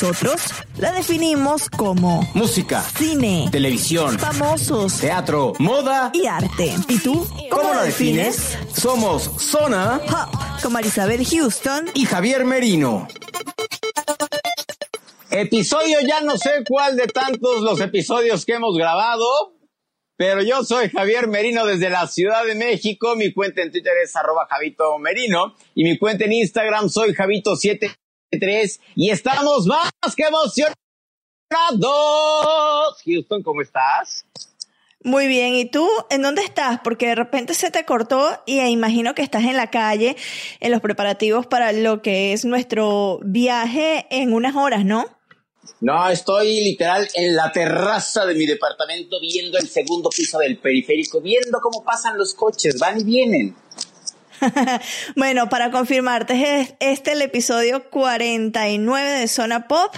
Nosotros la definimos como Música, cine, televisión, famosos teatro, moda. y arte. ¿Y tú? ¿Cómo lo defines? Somos Zona Pop, con Marisabel Houston y Javier Merino. Episodio ya no sé cuál de tantos los episodios que hemos grabado, pero yo soy Javier Merino desde la Ciudad de México. Mi cuenta en Twitter es arroba Javito Merino y mi cuenta en Instagram soy Javito73 y estamos más que emocionados. Houston, ¿cómo estás? Muy bien, ¿y tú en dónde estás? Porque de repente se te cortó y imagino que estás en la calle en los preparativos para lo que es nuestro viaje en unas horas, ¿no? No, estoy literal en la terraza de mi departamento viendo el segundo piso del periférico, viendo cómo pasan los coches, van y vienen. bueno, para confirmarte, es este el episodio 49 de Zona Pop,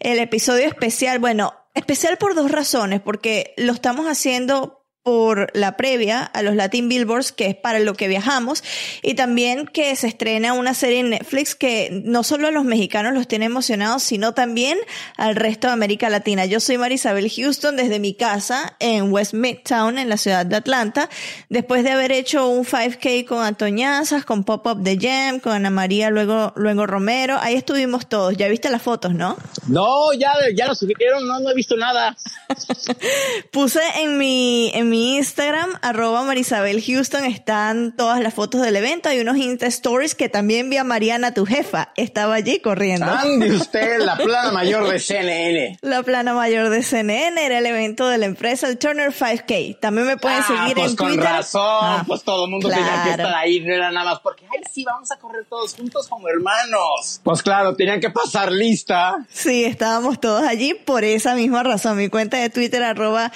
el episodio especial, bueno, especial por dos razones, porque lo estamos haciendo por la previa a los Latin Billboards, que es para lo que viajamos, y también que se estrena una serie en Netflix que no solo a los mexicanos los tiene emocionados, sino también al resto de América Latina. Yo soy Marisabel Houston desde mi casa en West Midtown, en la ciudad de Atlanta, después de haber hecho un 5K con Antoñazas, con Pop-Up de Jam, con Ana María, luego, luego Romero, ahí estuvimos todos. Ya viste las fotos, ¿no? No, ya, ya lo subieron, no, no he visto nada. Puse en mi, en mi Instagram, arroba Marisabel Houston, están todas las fotos del evento. Hay unos Insta Stories que también vi a Mariana, tu jefa. Estaba allí corriendo. Ande usted, la plana mayor de CNN. La plana mayor de CNN era el evento de la empresa, el Turner 5K. También me pueden Ah, seguir pues en con Twitter. razón, Ah, pues todo el mundo tenía que claro. estar ahí, no era nada más porque, ay, sí, vamos a correr todos juntos como hermanos. Pues claro, tenían que pasar lista. Sí, estábamos todos allí por esa misma razón. Mi cuenta de Twitter, arroba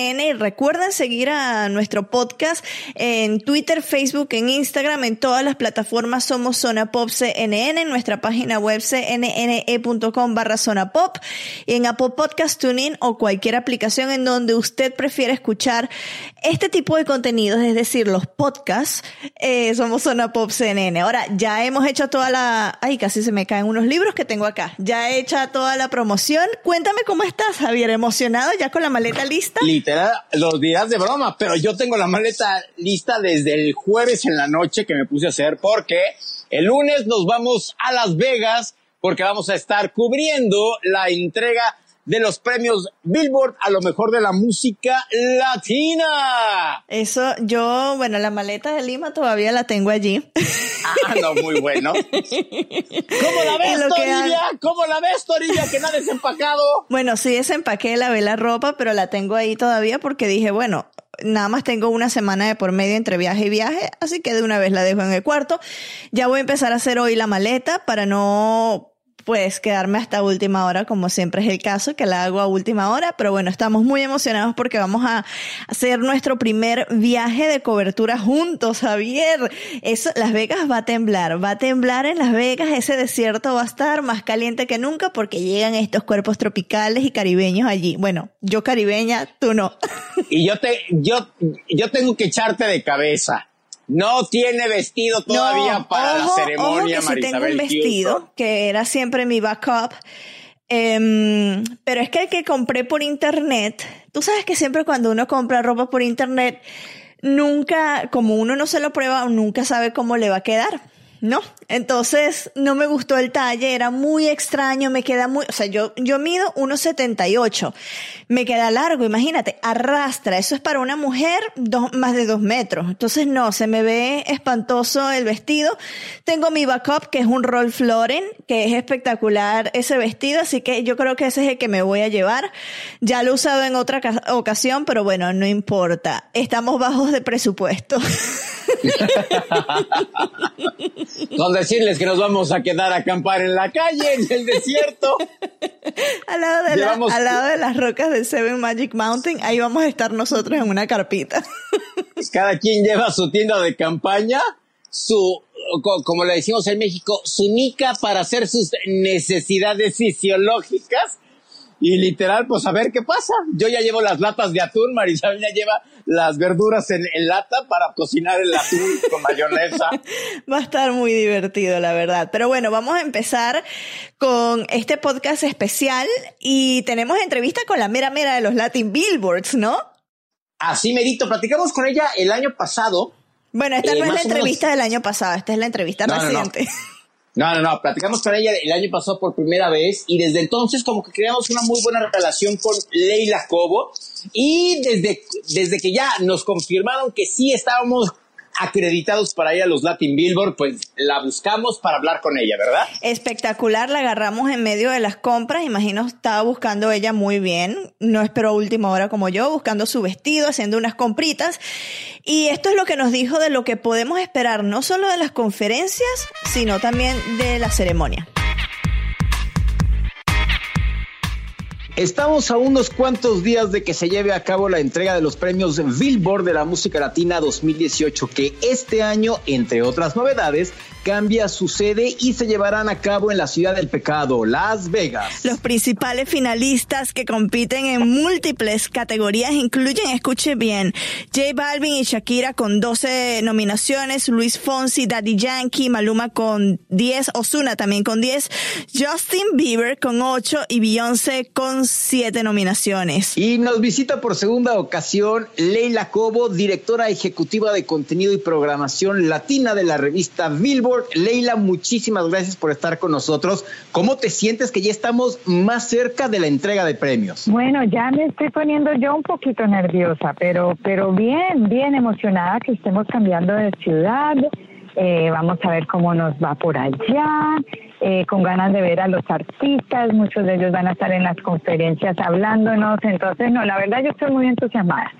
Y recuerden seguir a nuestro podcast en Twitter, Facebook, en Instagram, en todas las plataformas somos Zona Pop CNN, en nuestra página web cnne.com barra Zona Pop y en Apple Podcast Tuning o cualquier aplicación en donde usted prefiera escuchar este tipo de contenidos, es decir, los podcasts, eh, somos Zona Pop CNN. Ahora, ya hemos hecho toda la... Ay, casi se me caen unos libros que tengo acá. Ya he hecha toda la promoción. Cuéntame cómo estás, Javier. ¿Emocionado ya con la maleta lista? Literal, los dirás de broma, pero yo tengo la maleta lista desde el jueves en la noche que me puse a hacer porque el lunes nos vamos a Las Vegas porque vamos a estar cubriendo la entrega de los premios Billboard a lo mejor de la música latina. Eso, yo, bueno, la maleta de Lima todavía la tengo allí. Ah, no, muy bueno. ¿Cómo la ves, Toribia? ¿Cómo la ves, Toribia, que no ha desempacado? Bueno, sí desempaqué, lavé la ropa, pero la tengo ahí todavía porque dije, bueno, nada más tengo una semana de por medio entre viaje y viaje, así que de una vez la dejo en el cuarto. Ya voy a empezar a hacer hoy la maleta para no pues quedarme hasta última hora, como siempre es el caso, que la hago a última hora, pero bueno, estamos muy emocionados porque vamos a hacer nuestro primer viaje de cobertura juntos, Javier. Eso, Las Vegas va a temblar, va a temblar en Las Vegas, ese desierto va a estar más caliente que nunca porque llegan estos cuerpos tropicales y caribeños allí. Bueno, yo caribeña, tú no. Y yo te, yo, yo tengo que echarte de cabeza. No tiene vestido todavía para la ceremonia, ojo que sí tengo un vestido, que era siempre mi backup. Em, pero es que el que compré por internet, tú sabes que siempre cuando uno compra ropa por internet, nunca, como uno no se lo prueba, nunca sabe cómo le va a quedar. ¿No? Entonces no me gustó el talle, era muy extraño, me queda muy, o sea, yo, yo mido 1,78, me queda largo, imagínate, arrastra, eso es para una mujer dos, más de dos metros, entonces no, se me ve espantoso el vestido. Tengo mi backup, que es un Rolf Lauren, que es espectacular ese vestido, así que yo creo que ese es el que me voy a llevar. Ya lo he usado en otra ocasión, pero bueno, no importa, estamos bajos de presupuesto. Con decirles que nos vamos a quedar a acampar en la calle, en el desierto. al, lado de al lado de las rocas de Seven Magic Mountain, ahí vamos a estar nosotros en una carpita. Cada quien lleva su tienda de campaña, su, como le decimos en México, su nica para hacer sus necesidades fisiológicas y literal, pues a ver qué pasa. Yo ya llevo las latas de atún, Marisabel ya lleva las verduras en, lata para cocinar el atún con mayonesa. Va a estar muy divertido, la verdad. Pero bueno, vamos a empezar con este podcast especial y tenemos entrevista con la mera mera de los Latin Billboards, ¿no? Así merito, platicamos con ella el año pasado. Bueno, esta no es la entrevista del año pasado, esta es la entrevista reciente. No, no, no, platicamos con ella el año pasado por primera vez y desde entonces como que creamos una muy buena relación con Leila Cobo y desde, desde que ya nos confirmaron que sí estábamos acreditados para ir a los Latin Billboard, pues la buscamos para hablar con ella, ¿verdad? Espectacular, la agarramos en medio de las compras, imagino estaba buscando ella muy bien, no esperó última hora como yo, buscando su vestido, haciendo unas compritas. Y esto es lo que nos dijo de lo que podemos esperar, no solo de las conferencias, sino también de la ceremonia. Estamos a unos cuantos días de que se lleve a cabo la entrega de los premios Billboard de la Música Latina 2018, que este año, entre otras novedades, cambia su sede y se llevarán a cabo en la ciudad del pecado, Las Vegas. Los principales finalistas que compiten en múltiples categorías incluyen, escuche bien, J Balvin y Shakira con 12 nominaciones, Luis Fonsi, Daddy Yankee, Maluma con 10, Osuna también con 10, Justin Bieber con 8 y Beyoncé con 7 nominaciones. Y nos visita por segunda ocasión Leila Cobo, directora ejecutiva de contenido y programación latina de la revista Billboard Leila, muchísimas gracias por estar con nosotros. ¿Cómo te sientes que ya estamos más cerca de la entrega de premios? Bueno, ya me estoy poniendo yo un poquito nerviosa, pero, pero bien, bien emocionada que estemos cambiando de ciudad. Eh, vamos a ver cómo nos va por allá. Eh, con ganas de ver a los artistas, muchos de ellos van a estar en las conferencias hablándonos, entonces no, la verdad yo estoy muy entusiasmada.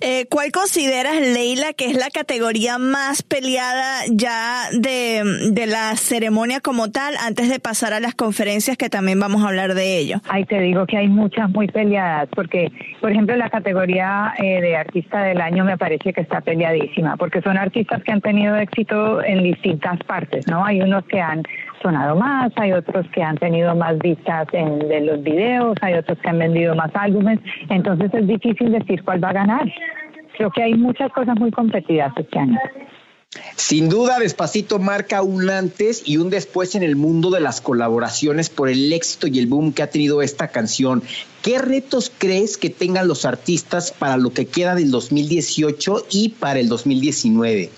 Eh, ¿Cuál consideras, Leila, que es la categoría más peleada ya de, de, la ceremonia como tal, antes de pasar a las conferencias que también vamos a hablar de ello? Ahí te digo que hay muchas muy peleadas, porque, por ejemplo, la categoría eh, de artista del año me parece que está peleadísima, porque son artistas que han tenido éxito en distintas partes, ¿no? Hay unos que han sonado más, hay otros que han tenido más vistas en de los videos, hay otros que han vendido más álbumes, entonces es difícil decir cuál va a ganar. Creo que hay muchas cosas muy competidas este año. Sin duda, Despacito marca un antes y un después en el mundo de las colaboraciones por el éxito y el boom que ha tenido esta canción. ¿Qué retos crees que tengan los artistas para lo que queda del 2018 y para el 2019?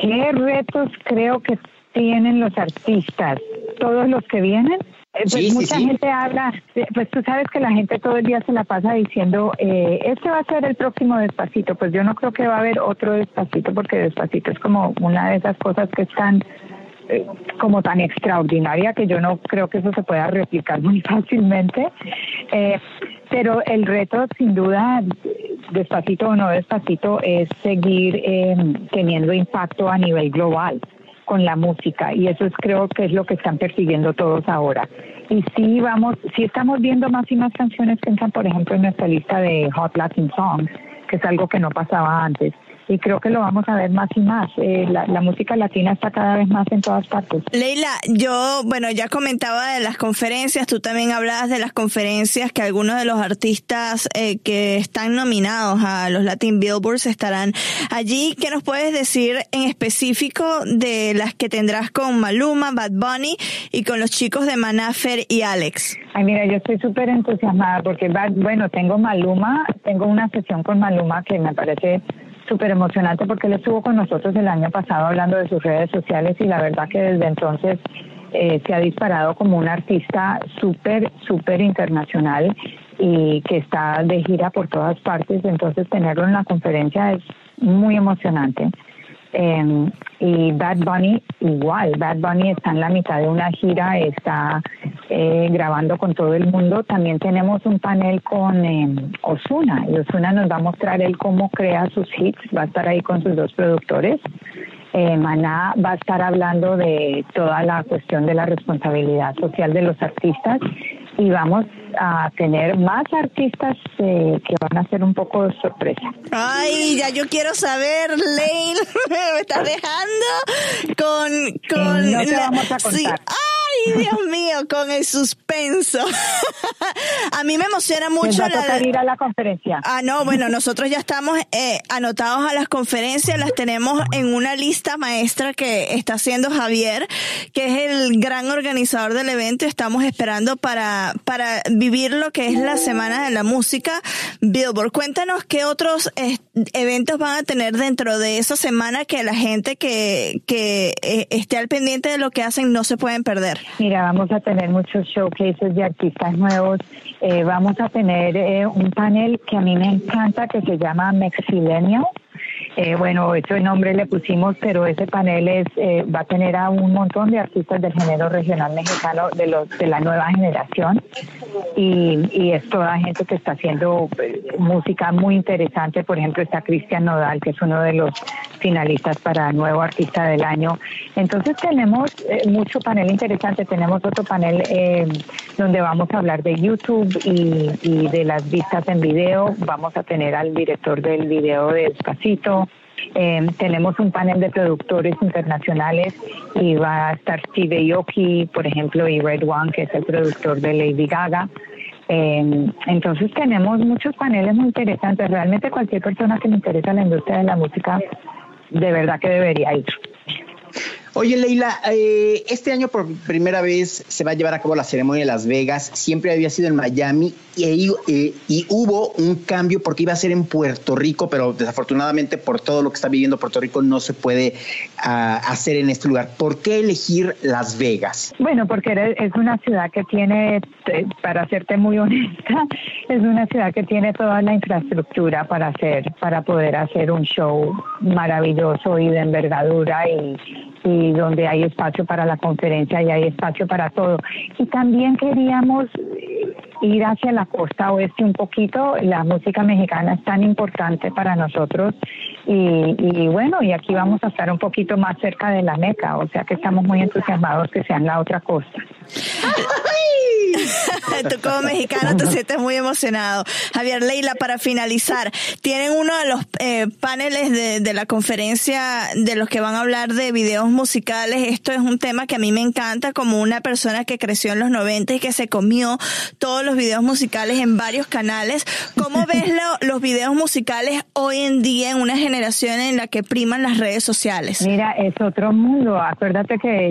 ¿Qué retos creo que tienen los artistas? ¿Todos los que vienen? Eh, pues mucha gente habla, pues tú sabes que la gente todo el día se la pasa diciendo, eh, este va a ser el próximo despacito. Pues yo no creo que va a haber otro despacito porque despacito es como una de esas cosas que están eh, como tan extraordinaria que yo no creo que eso se pueda replicar muy fácilmente. Eh, pero el reto, sin duda, despacito o no despacito, es seguir teniendo impacto a nivel global con la música y eso es creo que es lo que están persiguiendo todos ahora. Y sí vamos, sí estamos viendo más y más canciones que entran, por ejemplo, en nuestra lista de Hot Latin Songs, que es algo que no pasaba antes. Y creo que lo vamos a ver más y más. Eh, la, música latina está cada vez más en todas partes. Leila, yo, bueno, ya comentaba de las conferencias, tú también hablabas de las conferencias que algunos de los artistas eh, que están nominados a los Latin Billboards estarán allí. ¿Qué nos puedes decir en específico de las que tendrás con Maluma, Bad Bunny y con los chicos de Manafer y Alex? Ay, mira, yo estoy súper entusiasmada porque, bueno, tengo Maluma, tengo una sesión con Maluma que me parece súper emocionante porque él estuvo con nosotros el año pasado hablando de sus redes sociales y la verdad que desde entonces eh, se ha disparado como un artista súper, súper internacional y que está de gira por todas partes. Entonces tenerlo en la conferencia es muy emocionante. Eh, y Bad Bunny igual, Bad Bunny está en la mitad de una gira, está eh, grabando con todo el mundo. También tenemos un panel con eh, Osuna y Osuna nos va a mostrar él cómo crea sus hits, va a estar ahí con sus dos productores. Eh, Maná va a estar hablando de toda la cuestión de la responsabilidad social de los artistas y vamos a tener más artistas eh, que van a ser un poco de sorpresa. Ay, ya yo quiero saber, Lane, me está dejando con... con no te vamos a contar. Ay, Dios mío, con el suspenso. a mí me emociona mucho. Va a ir a la conferencia. Ah, no, bueno, nosotros ya estamos eh, anotados a las conferencias, las tenemos en una lista maestra que está haciendo Javier, que es el gran organizador del evento. Estamos esperando para, para vivir lo que es la Semana de la Música Billboard. Cuéntanos qué otros eh, eventos van a tener dentro de esa semana que la gente que, que eh, esté al pendiente de lo que hacen no se pueden perder. Mira, vamos a tener muchos showcases de artistas nuevos. Eh, vamos a tener eh, un panel que a mí me encanta que se llama Mexillennial. Eh, bueno, ese nombre le pusimos, pero ese panel es, eh, va a tener a un montón de artistas del género regional mexicano de, los, de la nueva generación y, y es toda gente que está haciendo eh, música muy interesante. Por ejemplo, está Cristian Nodal, que es uno de los finalistas para Nuevo Artista del Año. Entonces tenemos mucho panel interesante. Tenemos otro panel donde vamos a hablar de YouTube y, de las vistas en video. Vamos a tener al director del video de Despacito. Eh, tenemos un panel de productores internacionales y va a estar Steve Aoki, por ejemplo, y Red One, que es el productor de Lady Gaga. Eh, entonces tenemos muchos paneles muy interesantes. Realmente cualquier persona que le interesa la industria de la música, de verdad que debería ir. Oye, Leila, eh, este año por primera vez se va a llevar a cabo la ceremonia de Las Vegas. Siempre había sido en Miami y, eh, y, hubo un cambio porque iba a ser en Puerto Rico, pero desafortunadamente por todo lo que está viviendo Puerto Rico no se puede ah, hacer en este lugar. ¿Por qué elegir Las Vegas? Bueno, porque es una ciudad que tiene, eh, para serte muy honesta, es una ciudad que tiene toda la infraestructura para hacer, para poder hacer un show maravilloso y de envergadura y y donde hay espacio para la conferencia y hay espacio para todo. Y también queríamos ir hacia la costa oeste un poquito. La música mexicana es tan importante para nosotros y, y, bueno, y aquí vamos a estar un poquito más cerca de la Meca, o sea que estamos muy entusiasmados que sean la otra costa. Tú como mexicano te sientes muy emocionado. Javier Leila, para finalizar, tienen uno de los eh, paneles de, la conferencia de los que van a hablar de videos musicales. Esto es un tema que a mí me encanta como una persona que creció en los 90 y que se comió todos los videos musicales en varios canales. ¿Cómo ves lo, los videos musicales hoy en día en una generación en la que priman las redes sociales? Mira, es otro mundo. Acuérdate que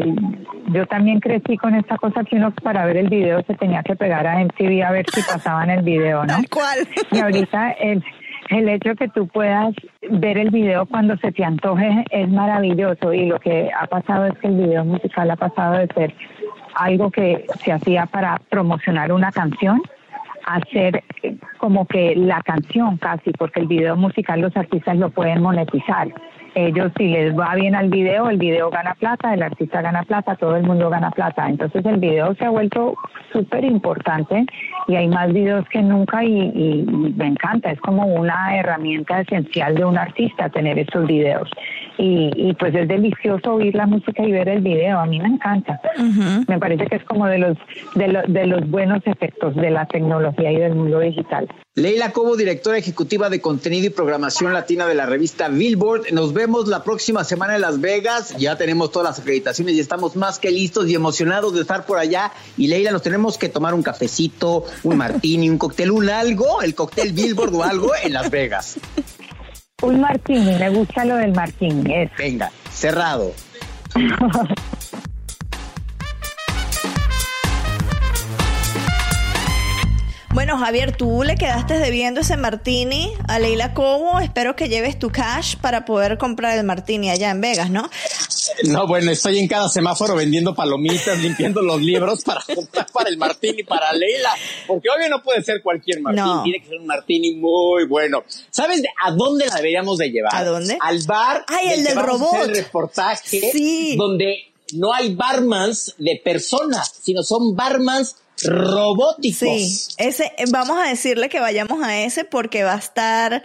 yo también crecí con esta cosa que uno para ver el video se tenía que pegar a MTV a ver si pasaban el video, ¿no? ¿Cuál? Y ahorita el, el hecho que tú puedas ver el video cuando se te antoje es maravilloso y lo que ha pasado es que el video musical ha pasado de ser algo que se hacía para promocionar una canción a ser como que la canción casi, porque el video musical los artistas lo pueden monetizar ellos si les va bien al video, el video gana plata, el artista gana plata, todo el mundo gana plata. Entonces el video se ha vuelto súper importante y hay más videos que nunca y, me encanta, es como una herramienta esencial de un artista tener estos videos. Y, pues es delicioso oír la música y ver el video, a mí me encanta. Me parece que es como de los, de, de los buenos efectos de la tecnología y del mundo digital. Leila Cobo, directora ejecutiva de contenido y programación latina de la revista Billboard. Nos vemos la próxima semana en Las Vegas. Ya tenemos todas las acreditaciones y estamos más que listos y emocionados de estar por allá. Y Leila, nos tenemos que tomar un cafecito, un martini, un cóctel, un algo, el cóctel Billboard o algo en Las Vegas. Un martini, me gusta lo del martini. Venga, cerrado. Bueno, Javier, tú le quedaste debiendo ese martini a Leila Cobo. Espero que lleves tu cash para poder comprar el martini allá en Vegas, ¿no? No, bueno, estoy en cada semáforo vendiendo palomitas, limpiando los libros para comprar para el martini para Leila, porque obvio no puede ser cualquier martini, tiene que ser un martini muy bueno. ¿Sabes a dónde la deberíamos de llevar? ¿A dónde? Al bar. Ay, el del robot. el reportaje sí. donde no hay barmans de personas, sino son barmans robóticos. Sí, ese, vamos a decirle que vayamos a ese porque va a estar,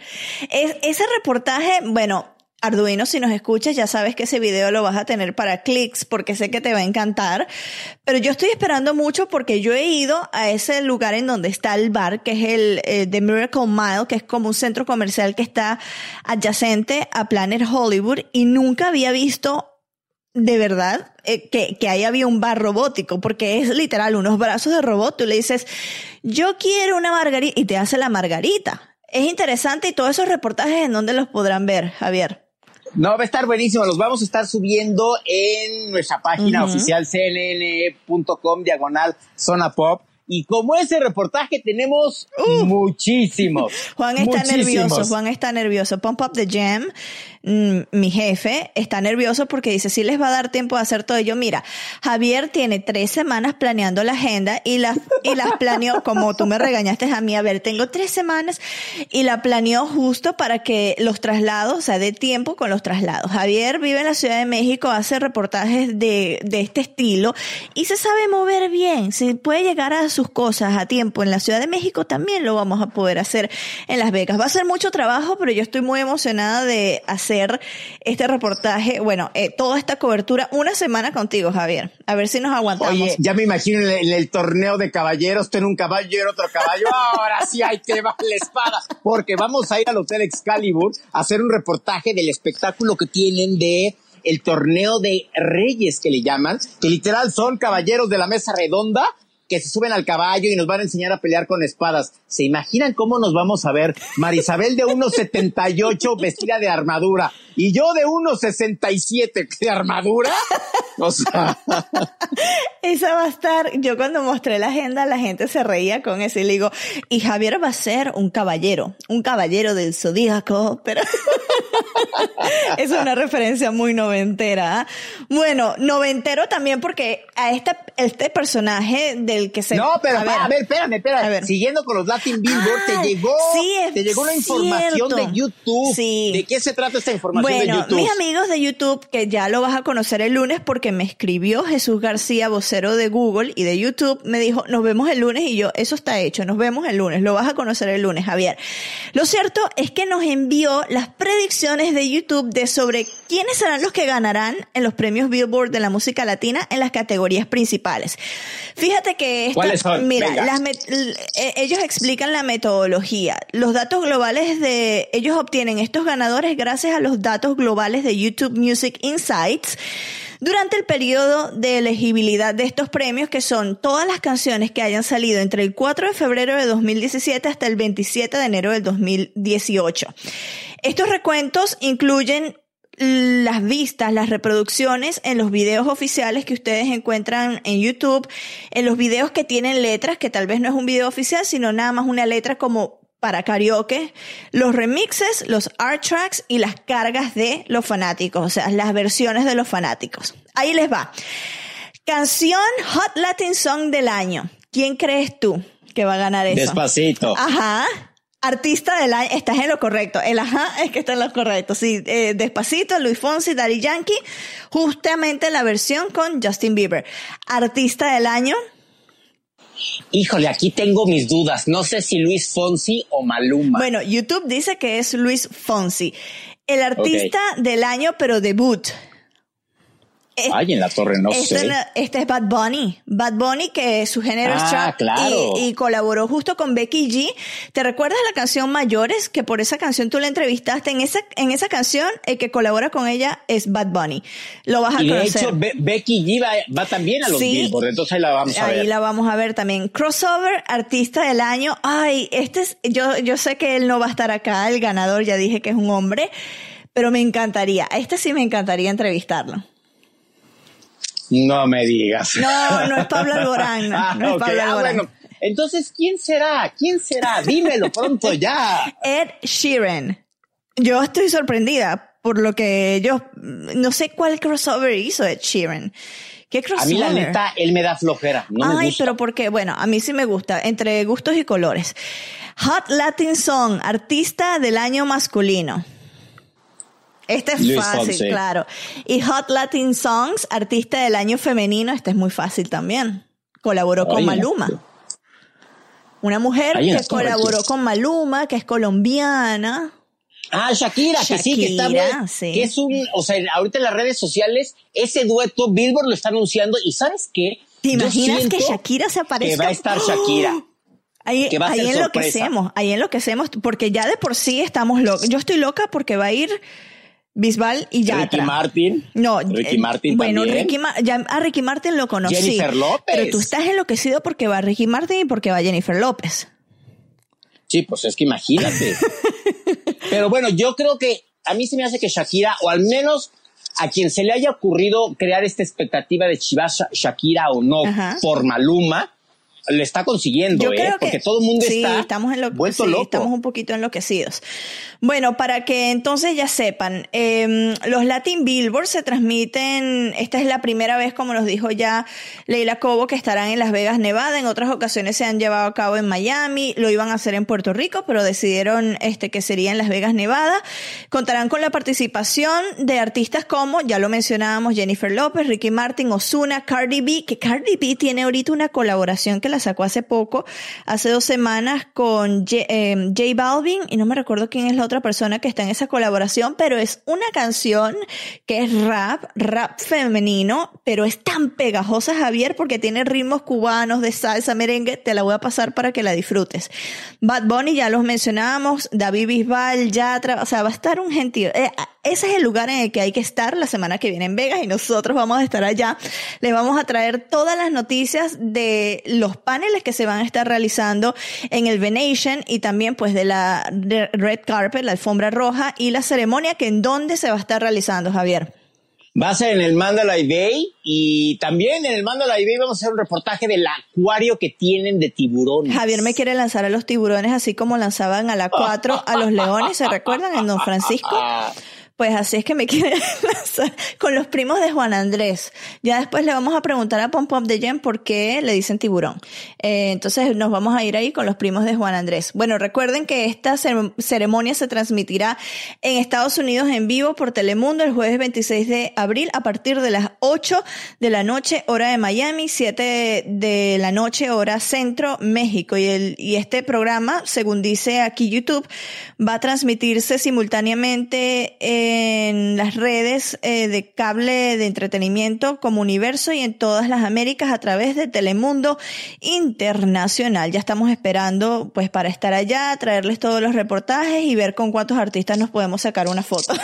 ese reportaje, bueno, Arduino, si nos escuchas, ya sabes que ese video lo vas a tener para clics porque sé que te va a encantar. Pero yo estoy esperando mucho porque yo he ido a ese lugar en donde está el bar, que es el eh, The Miracle Mile, que es como un centro comercial que está adyacente a Planet Hollywood y nunca había visto de verdad eh, que, que ahí había un bar robótico, porque es literal unos brazos de robot. Tú le dices, yo quiero una margarita y te hace la margarita. Es interesante y todos esos reportajes en dónde los podrán ver, Javier. No, va a estar buenísimo. Los vamos a estar subiendo en nuestra página oficial cnn.com diagonal zona pop. Y como ese reportaje tenemos muchísimos. Juan está nervioso, Juan está nervioso. Pump Up the Jam Mm, mi jefe está nervioso porque dice, si les va a dar tiempo de hacer todo ello. Mira, Javier tiene tres semanas planeando la agenda y las, y las planeó, como tú me regañaste a mí, a ver, tengo tres semanas y la planeó justo para que los traslados, o sea, de tiempo con los traslados. Javier vive en la Ciudad de México, hace reportajes de, de este estilo y se sabe mover bien. Si puede llegar a sus cosas a tiempo en la Ciudad de México, también lo vamos a poder hacer en Las Vegas. Va a ser mucho trabajo, pero yo estoy muy emocionada de hacer este reportaje, bueno, eh, toda esta cobertura, una semana contigo, Javier. A ver si nos aguantamos. Oye, ya me imagino en el, torneo de caballeros, tú en un caballo y en otro caballo. Ahora sí hay que va la espada. Porque vamos a ir al Hotel Excalibur a hacer un reportaje del espectáculo que tienen de el torneo de reyes que le llaman, que literal son caballeros de la mesa redonda que se suben al caballo y nos van a enseñar a pelear con espadas. ¿Se imaginan cómo nos vamos a ver? Marisabel de 1,78 vestida de armadura y yo de 1,67 de armadura. O sea. Esa va a estar. Yo cuando mostré la agenda, la gente se reía con eso y le digo, y Javier va a ser un caballero, un caballero del zodíaco, pero es una referencia muy noventera. ¿ah? Bueno, noventero también porque a este, este personaje del que se... No, pero a, ver, espérame, espérame. Siguiendo con los Latin Billboard, te llegó, te llegó una información de YouTube. ¿De qué se trata esta información de YouTube? Mis amigos de YouTube, que ya lo vas a conocer el lunes porque me escribió Jesús García, vocero de Google y de YouTube, me dijo, nos vemos el lunes y yo, eso está hecho, nos vemos el lunes, lo vas a conocer el lunes, Javier. Lo cierto es que nos envió las predicciones de YouTube de sobre quiénes serán los que ganarán en los premios Billboard de la música latina en las categorías principales. Fíjate que Mira, eh, ellos explican la metodología. Los datos globales de, ellos obtienen estos ganadores gracias a los datos globales de YouTube Music Insights durante el periodo de elegibilidad de estos premios, que son todas las canciones que hayan salido entre el 4 de febrero de 2017 hasta el 27 de enero del 2018. Estos recuentos incluyen las vistas, las reproducciones en los videos oficiales que ustedes encuentran en YouTube, en los videos que tienen letras, que tal vez no es un video oficial, sino nada más una letra como para karaoke, los remixes, los art tracks y las cargas de los fanáticos, o sea, las versiones de los fanáticos. Ahí les va. Canción Hot Latin Song del año. ¿Quién crees tú que va a ganar eso? Despacito. Ajá. Artista del año, estás en lo correcto. El ajá es que está en lo correcto. Sí, eh, Despacito, Luis Fonsi, Daddy Yankee, justamente la versión con Justin Bieber. Artista del año. Híjole, aquí tengo mis dudas. No sé si Luis Fonsi o Maluma. Bueno, YouTube dice que es Luis Fonsi. El artista del año, pero debut. Eh, Ay, en la torre no este, sé. Este es Bad Bunny. Bad Bunny, que su género es Ah, trap claro. y, y colaboró justo con Becky G. ¿Te recuerdas la canción Mayores? Que por esa canción tú la entrevistaste. En esa, en esa canción, el que colabora con ella es Bad Bunny. Lo vas a Y de conocer. hecho, Be- Becky G va, va también a los Sí. Billboard, entonces ahí la vamos a Ahí ver. la vamos a ver también. Crossover, artista del año. Ay, este es, yo, yo sé que él no va a estar acá, el ganador, ya dije que es un hombre, pero me encantaría, a este sí me encantaría entrevistarlo. No me digas. No, no es Pablo Alborán, no, Ah, no es. Pablo Ah, Alborán. bueno, entonces, ¿quién será? ¿Quién será? Dímelo pronto ya. Ed Sheeran. Yo estoy sorprendida por lo que yo, no sé cuál crossover hizo Ed Sheeran. ¿Qué A crossover? mí, la neta, él me da flojera. No me Ay, gusta. pero porque, bueno, a mí sí me gusta, entre gustos y colores. Hot Latin Song, artista del año masculino. Este es Luis fácil, Fonsi. claro. Y Hot Latin Songs, artista del año femenino, este es muy fácil también. Colaboró con Ay, Maluma. Una mujer Ay, que colaboró con Maluma, que es colombiana. Ah, Shakira, que sí, que está Shakira, muy- sí. que es un, o sea, ahorita en las redes sociales, ese dueto, Billboard lo está anunciando, y ¿sabes qué? ¿Te imaginas que Shakira se aparezca? Que va a estar Shakira. Ahí, que va a ahí enloquecemos, ahí enloquecemos, porque ya de por sí estamos locos. Yo estoy loca porque va a ir Bisbal y Yatra. Ricky Martin. No, Ricky eh, Martin Bueno, también. Ricky Ma- ya a Ricky Martin lo conocí. Jennifer López. Pero tú estás enloquecido porque va Ricky Martin y porque va Jennifer López. Sí, pues es que imagínate. Pero bueno, yo creo que a mí se me hace que Shakira, o al menos a quien se le haya ocurrido crear esta expectativa de Sha- Shakira o no Ajá. por Maluma, le está consiguiendo, Yo ¿eh? creo que Porque todo el mundo sí, está estamos vuelto sí, loco. estamos un poquito enloquecidos. Bueno, para que entonces ya sepan, eh, los Latin Billboard se transmiten, esta es la primera vez, como nos dijo ya Leila Cobo, que estarán en Las Vegas, Nevada. En otras ocasiones se han llevado a cabo en Miami, lo iban a hacer en Puerto Rico, pero decidieron este que sería en Las Vegas, Nevada. Contarán con la participación de artistas como, ya lo mencionábamos, Jennifer López, Ricky Martin, Osuna, Cardi B, que Cardi B tiene ahorita una colaboración que la sacó hace poco, hace dos semanas con J, eh, Balvin, y no me recuerdo quién es la otra persona que está en esa colaboración, pero es una canción que es rap, rap femenino, pero es tan pegajosa, Javier, porque tiene ritmos cubanos de salsa, merengue, te la voy a pasar para que la disfrutes. Bad Bunny, ya los mencionábamos, David Bisbal, Yatra, o sea, va a estar un gentío. Eh, ese es el lugar en el que hay que estar la semana que viene en Vegas y nosotros vamos a estar allá. Les vamos a traer todas las noticias de los paneles que se van a estar realizando en el Venation y también pues de la Red Carpet, la alfombra roja y la ceremonia que en dónde se va a estar realizando, Javier. Va a ser en el Mandalay Bay y también en el Mandalay Bay vamos a hacer un reportaje del acuario que tienen de tiburones. Javier me quiere lanzar a los tiburones así como lanzaban a la 4 a los leones, ¿se recuerdan en Don Francisco? Pues así es que me quiere lanzar con los primos de Juan Andrés. Ya después le vamos a preguntar a Pom Pom de Jen por qué le dicen tiburón. Eh, entonces nos vamos a ir ahí con los primos de Juan Andrés. Bueno, recuerden que esta cere- ceremonia se transmitirá en Estados Unidos en vivo por Telemundo el jueves 26 de abril a partir de las 8 de la noche, hora de Miami, 7 de la noche, hora centro, México. Y, el, y este programa, según dice aquí YouTube, va a transmitirse simultáneamente en las redes eh, de cable de entretenimiento como Universo y en todas las Américas a través de Telemundo Internacional. Ya estamos esperando pues para estar allá, traerles todos los reportajes y ver con cuántos artistas nos podemos sacar una foto.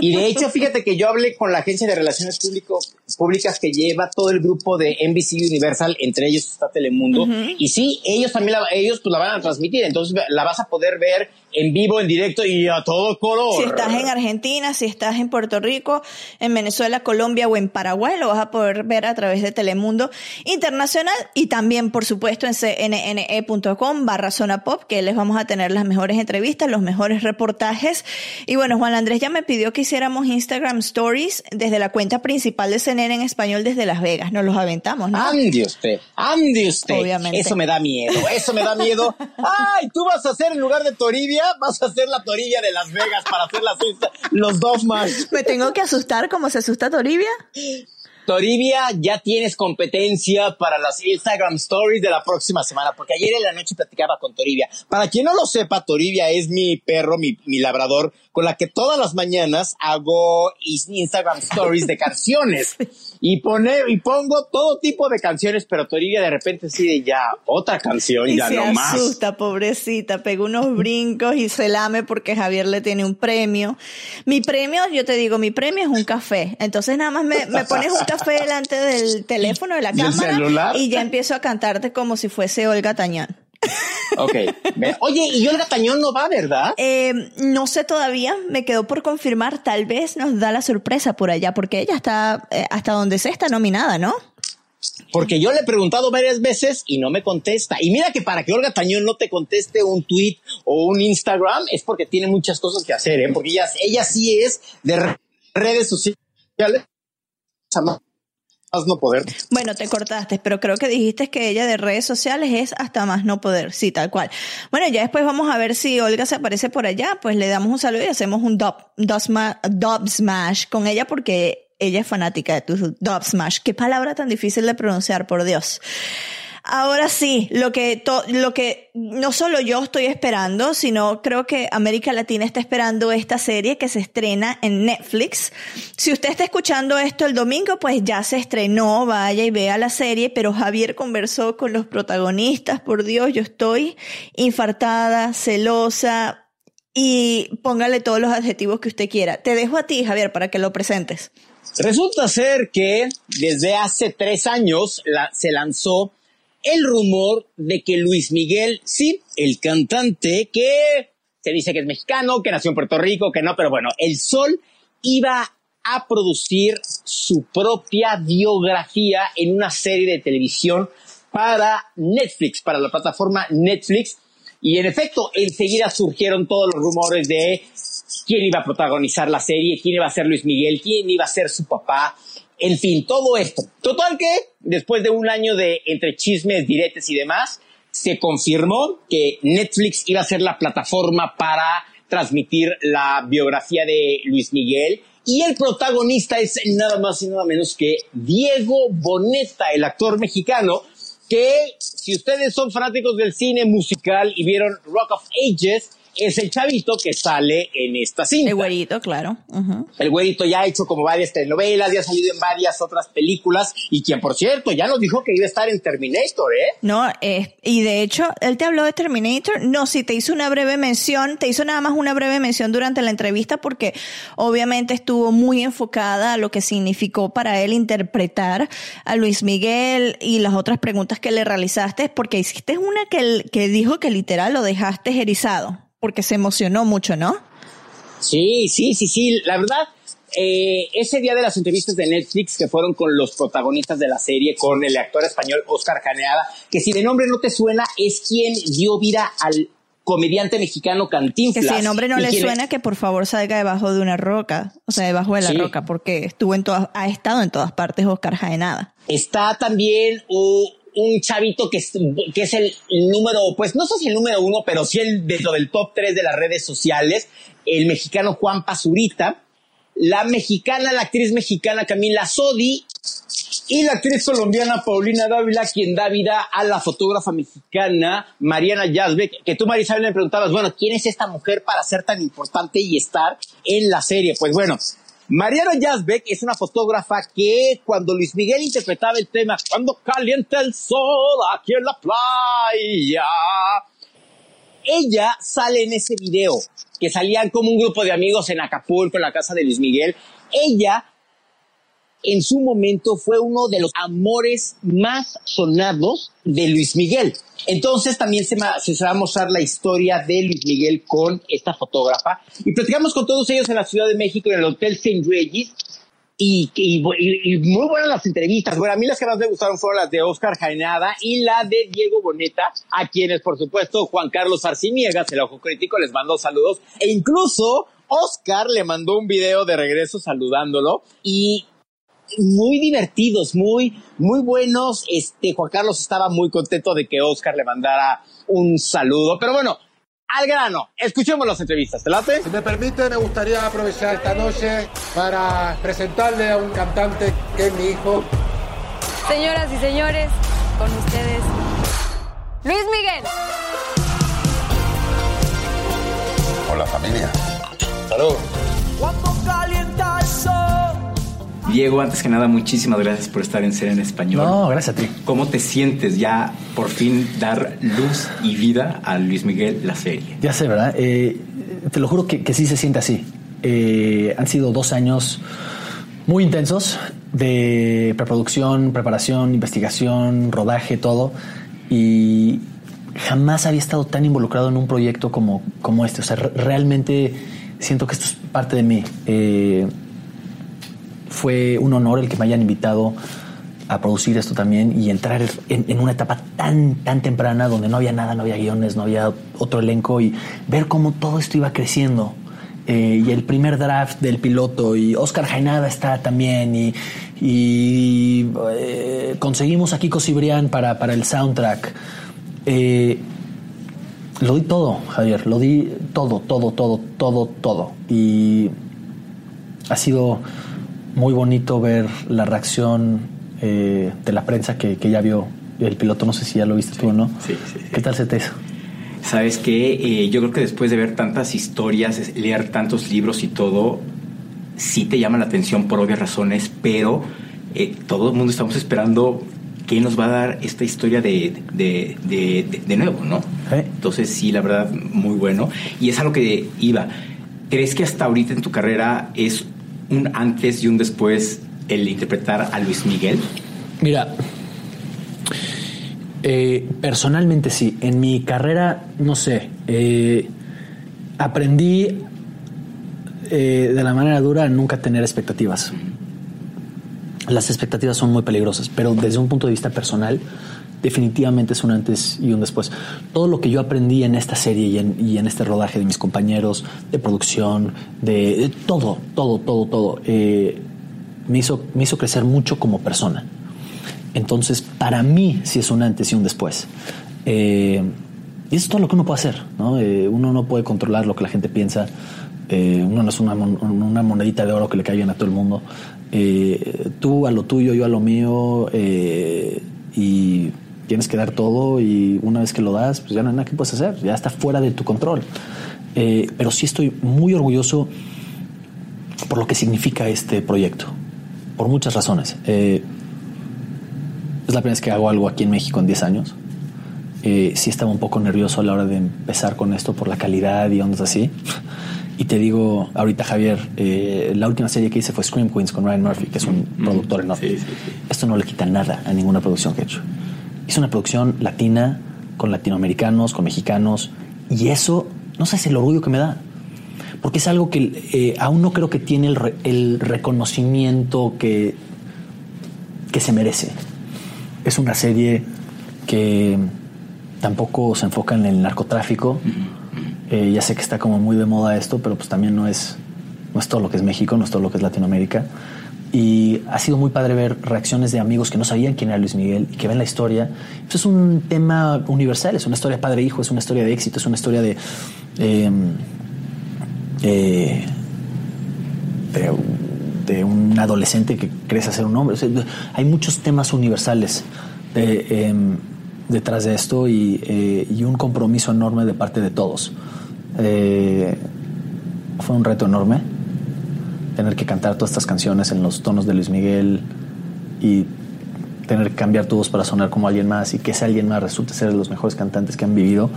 Y de hecho, fíjate que yo hablé con la agencia de relaciones público, públicas que lleva todo el grupo de NBC Universal, entre ellos está Telemundo, y sí, ellos también la, ellos pues la van a transmitir, entonces la vas a poder ver en vivo, en directo y a todo color. Si estás en Argentina, si estás en Puerto Rico, en Venezuela, Colombia o en Paraguay, lo vas a poder ver a través de Telemundo Internacional y también, por supuesto, en cnne.com barra zona pop, que les vamos a tener las mejores entrevistas, los mejores reportajes. Y bueno, Juan Andrés ya me pidió que hiciéramos Instagram Stories desde la cuenta principal de CNN en español desde Las Vegas. Nos los aventamos, ¿no? Ande usted, ande usted. Obviamente. Eso me da miedo, eso me da miedo. Ay, tú vas a hacer en lugar de Toribia, vas a hacer la Toribia de Las Vegas para hacer las los dos más. Me tengo que asustar como se asusta Toribia. Toribia, ya tienes competencia para las Instagram Stories de la próxima semana, porque ayer en la noche platicaba con Toribia. Para quien no lo sepa, Toribia es mi perro, mi, mi labrador con la que todas las mañañas hago Instagram stories de canciones y pone y pongo todo tipo de canciones, pero Toribia de repente sigue ya otra canción y ya se no más. asusta, pobrecita, pegó unos brincos y se lame porque Javier le tiene un premio. Mi premio, yo te digo, mi premio es un café. Entonces nada más me, me pones un café delante del teléfono de la cámara y ya empiezo a cantarte como si fuese Olga Tañón. Ok. Oye, y Olga Tañón no va, ¿verdad? Eh, no sé todavía, me quedó por confirmar, tal vez nos da la sorpresa por allá, porque ella está, eh, hasta donde se está nominada, ¿no? Porque yo le he preguntado varias veces y no me contesta. Y mira que para que Olga Tañón no te conteste un tweet o un Instagram es porque tiene muchas cosas que hacer, ¿eh? Porque ella, ella sí es de redes sociales más no poder. Bueno, te cortaste, pero creo que dijiste que ella de redes sociales es hasta más no poder. Sí, tal cual. Bueno, ya después vamos a ver si Olga se aparece por allá. Pues le damos un saludo y hacemos un dub, dub, smash con ella porque ella es fanática de tu dub smash. Qué palabra tan difícil de pronunciar, por Dios. Ahora sí, lo que, lo que no solo yo estoy esperando, sino creo que América Latina está esperando esta serie que se estrena en Netflix. Si usted está escuchando esto el domingo, pues ya se estrenó, vaya y vea la serie, pero Javier conversó con los protagonistas, por Dios, yo estoy infartada, celosa y póngale todos los adjetivos que usted quiera. Te dejo a ti, Javier, para que lo presentes. Resulta ser que desde hace tres años se lanzó el rumor de que Luis Miguel, sí, el cantante que se dice que es mexicano, que nació en Puerto Rico, que no, pero bueno, el Sol iba a producir su propia biografía en una serie de televisión para Netflix, para la plataforma Netflix. Y en efecto, enseguida surgieron todos los rumores de quién iba a protagonizar la serie, quién iba a ser Luis Miguel, quién iba a ser su papá, en fin, todo esto. Total que, después de un año de entre chismes, diretes y demás, se confirmó que Netflix iba a ser la plataforma para transmitir la biografía de Luis Miguel. Y el protagonista es nada más y nada menos que Diego Boneta, el actor mexicano, que si ustedes son fanáticos del cine musical y vieron Rock of Ages, es el chavito que sale en esta cinta. El güerito, claro. El güerito ya ha hecho como varias telenovelas, ya ha salido en varias otras películas y quien, por cierto, ya nos dijo que iba a estar en Terminator, ¿eh? No, eh, y de hecho, él te habló de Terminator. No, sí, te hizo una breve mención, te hizo nada más una breve mención durante la entrevista porque obviamente estuvo muy enfocada a lo que significó para él interpretar a Luis Miguel y las otras preguntas que le realizaste, porque hiciste una que, que dijo que literal lo dejaste erizado porque se emocionó mucho, ¿no? Sí, sí, sí, sí. La verdad, eh, ese día de las entrevistas de Netflix que fueron con los protagonistas de la serie, con el actor español Oscar Caneada, que si de nombre no te suena, es quien dio vida al comediante mexicano Cantinflas. Que si de nombre no le suena, que por favor salga debajo de una roca, o sea, debajo de la roca, porque estuvo en todas, ha estado en todas partes Oscar Caneada. Está también uh, un chavito que es, que es el número, pues no sé si el número uno, pero sí el dentro del top tres de las redes sociales, el mexicano Juan Pazurita, la mexicana, la actriz mexicana Camila Sodi y la actriz colombiana Paulina Dávila, quien da vida a la fotógrafa mexicana Mariana Yazbek, que tú Marisabel me preguntabas, bueno, ¿quién es esta mujer para ser tan importante y estar en la serie? Pues bueno, Mariana Yazbek es una fotógrafa que cuando Luis Miguel interpretaba el tema Cuando calienta el sol aquí en la playa, ella sale en ese video que salían como un grupo de amigos en Acapulco, en la casa de Luis Miguel. Ella en su momento fue uno de los amores más sonados de Luis Miguel. Entonces también se, va a mostrar la historia de Luis Miguel con esta fotógrafa. Y platicamos con todos ellos en la Ciudad de México, en el Hotel St. Regis. Y, y, muy buenas las entrevistas. Bueno, a mí las que más me gustaron fueron las de Oscar Jaenada y la de Diego Boneta, a quienes, por supuesto, Juan Carlos Arciniegas, el ojo crítico, les mandó saludos. E incluso Oscar le mandó un video de regreso saludándolo. Y muy divertidos, muy, muy buenos. Este, Juan Carlos estaba muy contento de que Oscar le mandara un saludo. Pero bueno, al grano, escuchemos las entrevistas, ¿te late? Si me permite, me gustaría aprovechar esta noche para presentarle a un cantante que es mi hijo. Señoras y señores, con ustedes, Luis Miguel. Hola familia. Salud. Diego, antes que nada, muchísimas gracias por estar en Ser en Español. No, gracias a ti. ¿Cómo te sientes ya por fin dar luz y vida a Luis Miguel la serie? Ya sé, ¿verdad? Eh, te lo juro que, que, sí se siente así. Eh, han sido dos años muy intensos de preproducción, preparación, investigación, rodaje, todo. Y jamás había estado tan involucrado en un proyecto como, como este. O sea, realmente siento que esto es parte de mí. Eh, fue un honor el que me hayan invitado a producir esto también y entrar en, una etapa tan, tan temprana donde no había nada, no había guiones, no había otro elenco y ver cómo todo esto iba creciendo. Eh, y el primer draft del piloto y Oscar Jainada está también y, y eh, conseguimos a Kiko Cibrián para, para el soundtrack. Eh, lo di todo, Javier, lo di todo, todo, todo, todo, todo. Y ha sido muy bonito ver la reacción eh, de la prensa que, que, ya vio el piloto. No sé si ya lo viste sí, tú o no. Sí, sí, ¿Qué tal se te hizo? Sabes que eh, yo creo que después de ver tantas historias, leer tantos libros y todo, sí te llama la atención por obvias razones, pero eh, todo el mundo estamos esperando qué nos va a dar esta historia de, de, de, de nuevo, ¿no? ¿Eh? Entonces sí, la verdad, muy bueno. Y es a lo que iba. ¿Crees que hasta ahorita en tu carrera es un antes y un después el interpretar a Luis Miguel? Mira, eh, personalmente sí. En mi carrera, no sé, eh, aprendí eh, de la manera dura a nunca tener expectativas. Las expectativas son muy peligrosas, pero desde un punto de vista personal, definitivamente es un antes y un después. Todo lo que yo aprendí en esta serie y en, este rodaje de mis compañeros, de producción, de, todo, todo, todo, todo, eh, me, hizo, crecer mucho como persona. Entonces, para mí sí es un antes y un después. Eh, y eso es todo lo que uno puede hacer. ¿no? Eh, uno no puede controlar lo que la gente piensa. Uno no es una, mon una, monedita de oro que le caigan a todo el mundo. tú a lo tuyo, yo a lo mío. y tienes que dar todo y una vez que lo das, pues ya no hay nada que puedes hacer, ya está fuera de tu control. Eh, pero sí estoy muy orgulloso por lo que significa este proyecto, por muchas razones. Eh, es la primera vez que hago algo aquí en México en 10 años. Eh, sí estaba un poco nervioso a la hora de empezar con esto por la calidad y ondas así. Y te digo, ahorita Javier, eh, la última serie que hice fue Scream Queens con Ryan Murphy, que es un mm, productor enorme. Sí, sí, sí. Esto no le quita nada a ninguna producción que he hecho. Es una producción latina, con latinoamericanos, con mexicanos, y eso, no sé, es el orgullo que me da. Porque es algo que eh, aún no creo que tiene el, re, el reconocimiento que, que se merece. Es una serie que tampoco se enfoca en el narcotráfico. Eh, ya sé que está como muy de moda esto, pero pues también no es, no es todo lo que es México, no es todo lo que es Latinoamérica. Y ha sido muy padre ver reacciones de amigos que no sabían quién era Luis Miguel y que ven la historia. Eso es un tema universal, es una historia padre-hijo, es una historia de éxito, es una historia de, eh, eh, de, de, un adolescente que crece a ser un hombre. Hay muchos temas universales de, eh, detrás de esto y, eh, y, un compromiso enorme de parte de todos. Fue un reto enorme tener que cantar todas estas canciones en los tonos de Luis Miguel y tener que cambiar tu voz para sonar como alguien más y que ese alguien más resulte ser de los mejores cantantes que han vivido,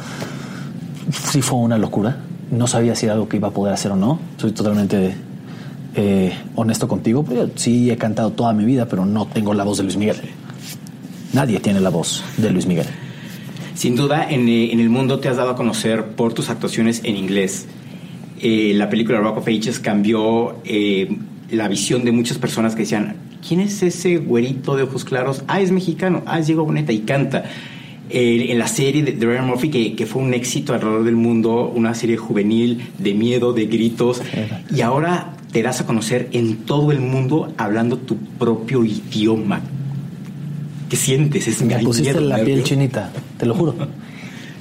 sí fue una locura. No sabía si era algo que iba a poder hacer o no. Soy totalmente eh, honesto contigo. Yo sí he cantado toda mi vida, pero no tengo la voz de Luis Miguel. Nadie tiene la voz de Luis Miguel. Sin duda, en, en el mundo te has dado a conocer por tus actuaciones en inglés. Eh, la película Rock of Ages cambió eh, la visión de muchas personas que decían, ¿quién es ese güerito de ojos claros? Ah, es mexicano, ah, es Diego Boneta y canta. Eh, en la serie de, de Ryan Murphy, que, que, fue un éxito alrededor del mundo, una serie juvenil de miedo, de gritos, y ahora te das a conocer en todo el mundo hablando tu propio idioma. ¿Qué sientes? Es Me pusiste la piel chinita, te lo juro.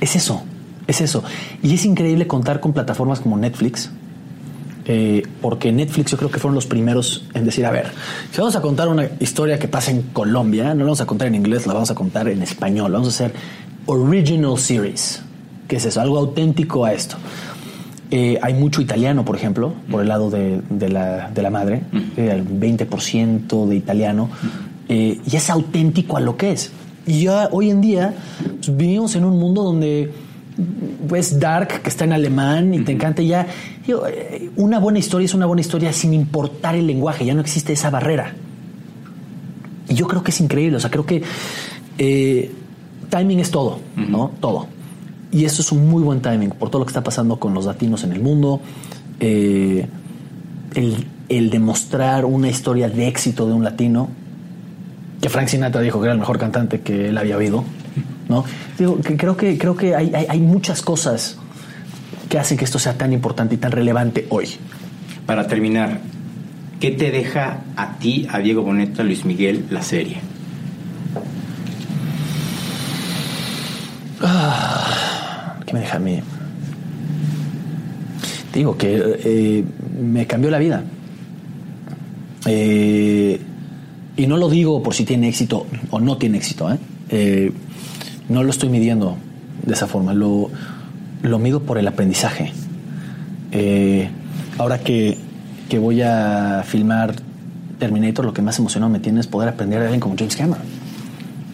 es eso. Es eso. Y es increíble contar con plataformas como Netflix, eh, porque Netflix yo creo que fueron los primeros en decir, a ver, si vamos a contar una historia que pasa en Colombia, no la vamos a contar en inglés, la vamos a contar en español, vamos a hacer original series. ¿Qué es eso? Algo auténtico a esto. Eh, hay mucho italiano, por ejemplo, por el lado de, de la, de la madre, eh, el 20% de italiano, eh, y es auténtico a lo que es. Y ya hoy en día pues, vivimos en un mundo donde pues dark que está en alemán y te encanta ya digo, eh, una buena historia es una buena historia sin importar el lenguaje ya no existe esa barrera. Y yo creo que es increíble o sea creo que eh, timing es todo no todo. Y eso es un muy buen timing por todo lo que está pasando con los latinos en el mundo eh, el, el demostrar una historia de éxito de un latino que Frank Sinatra dijo que era el mejor cantante que él había oído ¿no? Digo, que creo que, creo que hay, hay, hay, muchas cosas que hacen que esto sea tan importante y tan relevante hoy. Para terminar, ¿qué te deja a ti, a Diego Boneta, a Luis Miguel, la serie? Ah, ¿Qué me deja a mí? Digo que eh, me cambió la vida. Eh, y no lo digo por si tiene éxito o no tiene éxito. ¿eh? No lo estoy midiendo de esa forma, lo, lo mido por el aprendizaje. Eh, ahora que, que, voy a filmar Terminator, lo que más emocionado me tiene es poder aprender de alguien como James Cameron.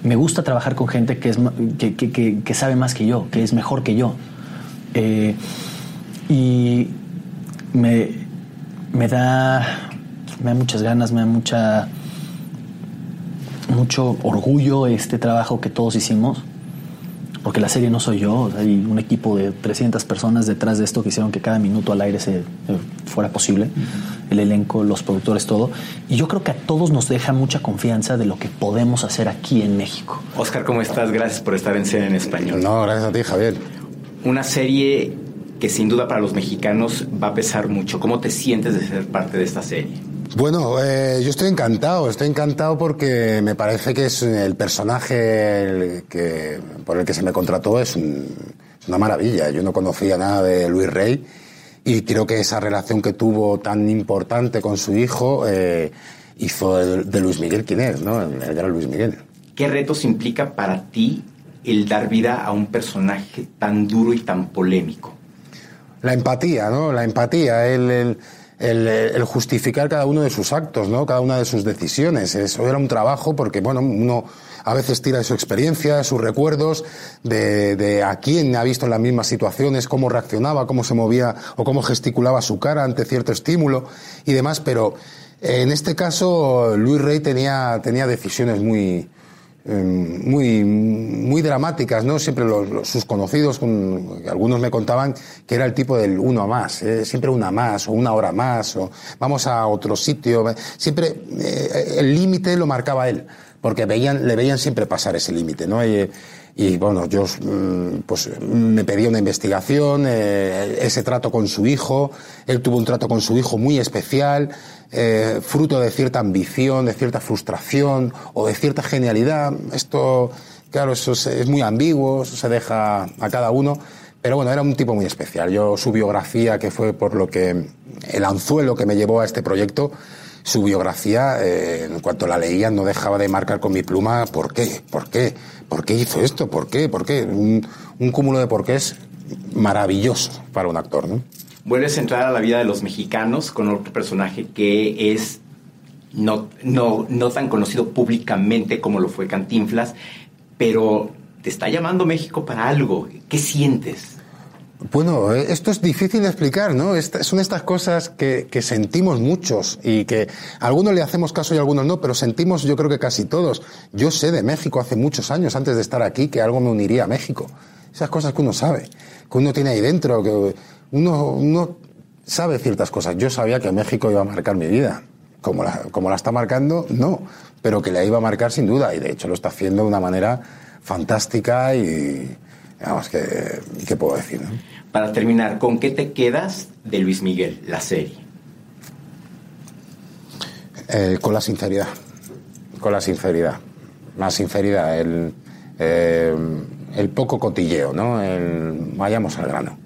Me gusta trabajar con gente que, es, que, que, que sabe más que yo, que es mejor que yo. Eh, y me, me, da, me da muchas ganas, me da mucha, mucho orgullo este trabajo que todos hicimos porque la serie no soy yo, hay un equipo de 300 personas detrás de esto que hicieron que cada minuto al aire se, fuera posible, uh -huh. el elenco, los productores, todo. Y yo creo que a todos nos deja mucha confianza de lo que podemos hacer aquí en México. Oscar, ¿cómo estás? Gracias por estar en Cena en Español. No, gracias a ti, Javier. Una serie que sin duda para los mexicanos va a pesar mucho. ¿Cómo te sientes de ser parte de esta serie? Bueno, eh, yo estoy encantado, estoy encantado porque me parece que es el personaje el que, por el que se me contrató es, un, es, una maravilla. Yo no conocía nada de Luis Rey y creo que esa relación que tuvo tan importante con su hijo eh, hizo de, de, Luis Miguel quien es, ¿no? El, el gran Luis Miguel. ¿Qué retos implica para ti el dar vida a un personaje tan duro y tan polémico? La empatía, ¿no? La empatía, el, el el, el, justificar cada uno de sus actos, ¿no? Cada una de sus decisiones. Eso era un trabajo porque, bueno, uno a veces tira de su experiencia, sus recuerdos, de, de a quién ha visto en las mismas situaciones, cómo reaccionaba, cómo se movía o cómo gesticulaba su cara ante cierto estímulo y demás, pero en este caso Luis Rey tenía, tenía decisiones muy, muy, muy dramáticas, ¿no? Siempre los, sus conocidos, con, algunos me contaban que era el tipo del uno a más, eh, siempre una más o una hora más, o vamos a otro sitio. Siempre eh, el límite lo marcaba él, porque veían, le veían siempre pasar ese límite, ¿no? Y, y, bueno, yo pues me pedí una investigación, eh, ese trato con su hijo, él tuvo un trato con su hijo muy especial, eh, fruto de cierta ambición, de cierta frustración o de cierta genialidad. Esto, claro, eso es, muy ambiguo, se deja a cada uno. Pero bueno, era un tipo muy especial. Yo, su biografía, que fue por lo que el anzuelo que me llevó a este proyecto, su biografía, eh, en cuanto la leía, no dejaba de marcar con mi pluma por qué, por qué, por qué hizo esto, por qué, por qué. Un, cúmulo de porqués maravilloso para un actor, ¿no? vuelves a entrar a la vida de los mexicanos con otro personaje que es no, no, no tan conocido públicamente como lo fue Cantinflas, pero te está llamando México para algo. ¿Qué sientes? Bueno, esto es difícil de explicar, ¿no? Son estas cosas que, que, sentimos muchos y que a algunos le hacemos caso y a algunos no, pero sentimos yo creo que casi todos. Yo sé de México hace muchos años, antes de estar aquí, que algo me uniría a México. Esas cosas que uno sabe, que uno tiene ahí dentro, que uno, uno sabe ciertas cosas. Yo sabía que México iba a marcar mi vida. Como la, como la está marcando, no. Pero que la iba a marcar sin duda. Y de hecho lo está haciendo de una manera fantástica y... Vamos, ¿qué, qué puedo decir? ¿no? Para terminar, ¿con qué te quedas de Luis Miguel, la serie? Eh, con la sinceridad. Con la sinceridad. Más sinceridad. El, eh, el poco cotilleo, ¿no? El, vayamos al grano